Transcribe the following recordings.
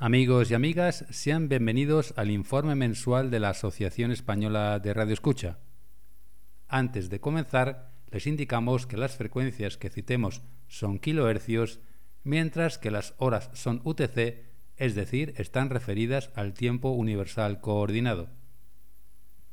Amigos y amigas, sean bienvenidos al informe mensual de la Asociación Española de Radio Escucha. Antes de comenzar, les indicamos que las frecuencias que citemos son kilohercios, mientras que las horas son UTC, es decir, están referidas al tiempo universal coordinado.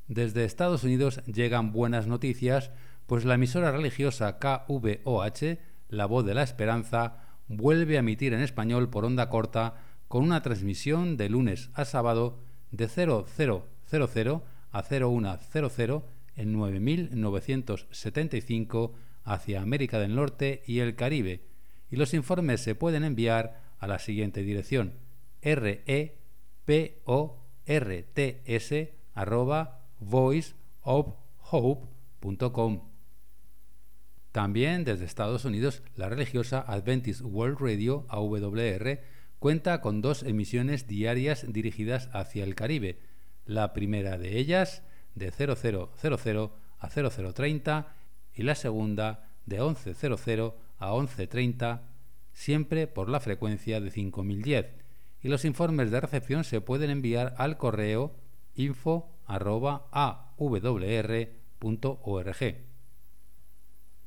Desde Estados Unidos llegan buenas noticias, pues la emisora religiosa KVOH, La Voz de la Esperanza, vuelve a emitir en español por onda corta con una transmisión de lunes a sábado de 0000 a 0100 en 9975 hacia América del Norte y el Caribe, y los informes se pueden enviar a la siguiente dirección reports arroba. También desde Estados Unidos, la religiosa Adventist World Radio AWR cuenta con dos emisiones diarias dirigidas hacia el Caribe. La primera de ellas de 0000 a 0030 y la segunda de 1100 a 1130, siempre por la frecuencia de 5010. Y los informes de recepción se pueden enviar al correo info@awr.org.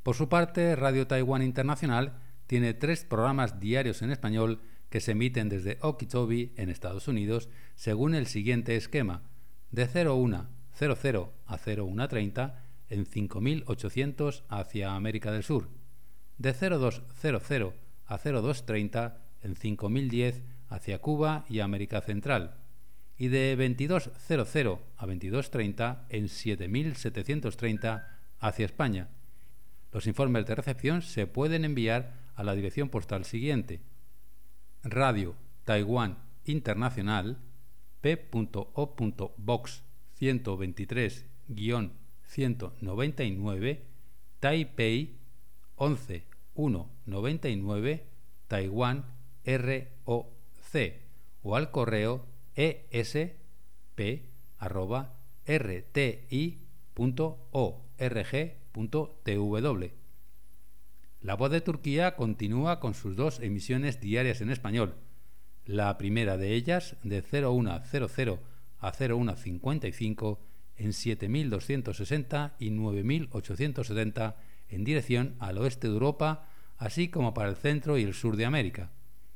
Por su parte, Radio Taiwán Internacional tiene tres programas diarios en español que se emiten desde Okeechobee, en Estados Unidos, según el siguiente esquema: de 0100 a 0130 en 5800 hacia América del Sur, de 0200 a 0230 en 5010 hacia Cuba y América Central, y de 2200 a 2230 en 7730 hacia España. Los informes de recepción se pueden enviar a la dirección postal siguiente: Radio Taiwán Internacional P.O.Box 123-199 Taipei 11199 Taiwán ROC o al correo esp.rti.org.tw. La voz de Turquía continúa con sus dos emisiones diarias en español. La primera de ellas, de 0100 a 0155, en 7260 y 9870 en dirección al oeste de Europa, así como para el centro y el sur de América.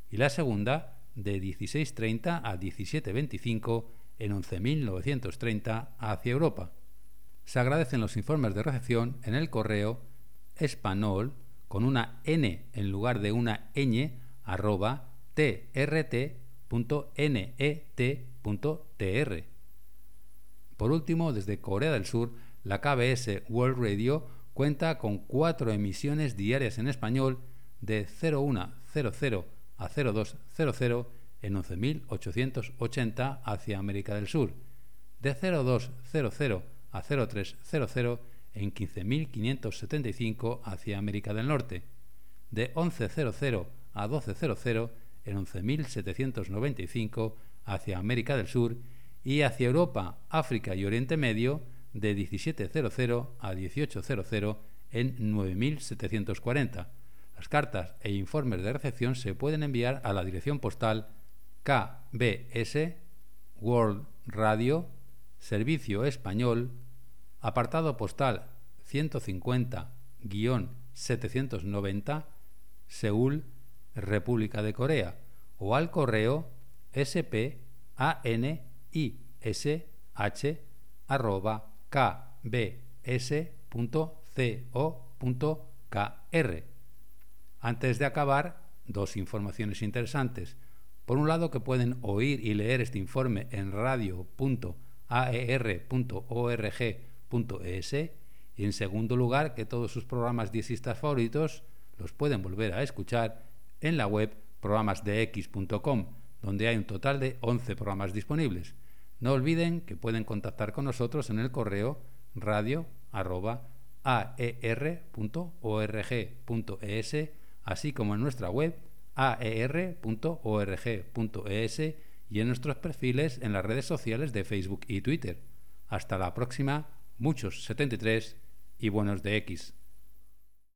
Y la segunda, de 1630 a 1725, en 11.930 hacia Europa. Se agradecen los informes de recepción en el correo español con una n en lugar de una ñ arroba trt.net.tr. Por último, desde Corea del Sur, la KBS World Radio cuenta con cuatro emisiones diarias en español de 0100 a 0200 en 11.880 hacia América del Sur, de 0200 a 0300 en 15.575 hacia América del Norte, de 11.00 a 12.00 en 11.795 hacia América del Sur y hacia Europa, África y Oriente Medio de 17.00 a 18.00 en 9.740. Las cartas e informes de recepción se pueden enviar a la dirección postal KBS World Radio Servicio Español apartado postal 150-790, Seúl, República de Corea, o al correo spanish.kbs.co.kr. Antes de acabar, dos informaciones interesantes. Por un lado, que pueden oír y leer este informe en radio.aer.org y en segundo lugar que todos sus programas diexistas favoritos los pueden volver a escuchar en la web programasdex.com, donde hay un total de 11 programas disponibles. No olviden que pueden contactar con nosotros en el correo radio@aer.org.es, así como en nuestra web aer.org.es y en nuestros perfiles en las redes sociales de Facebook y Twitter. Hasta la próxima muchos 73 y buenos de X.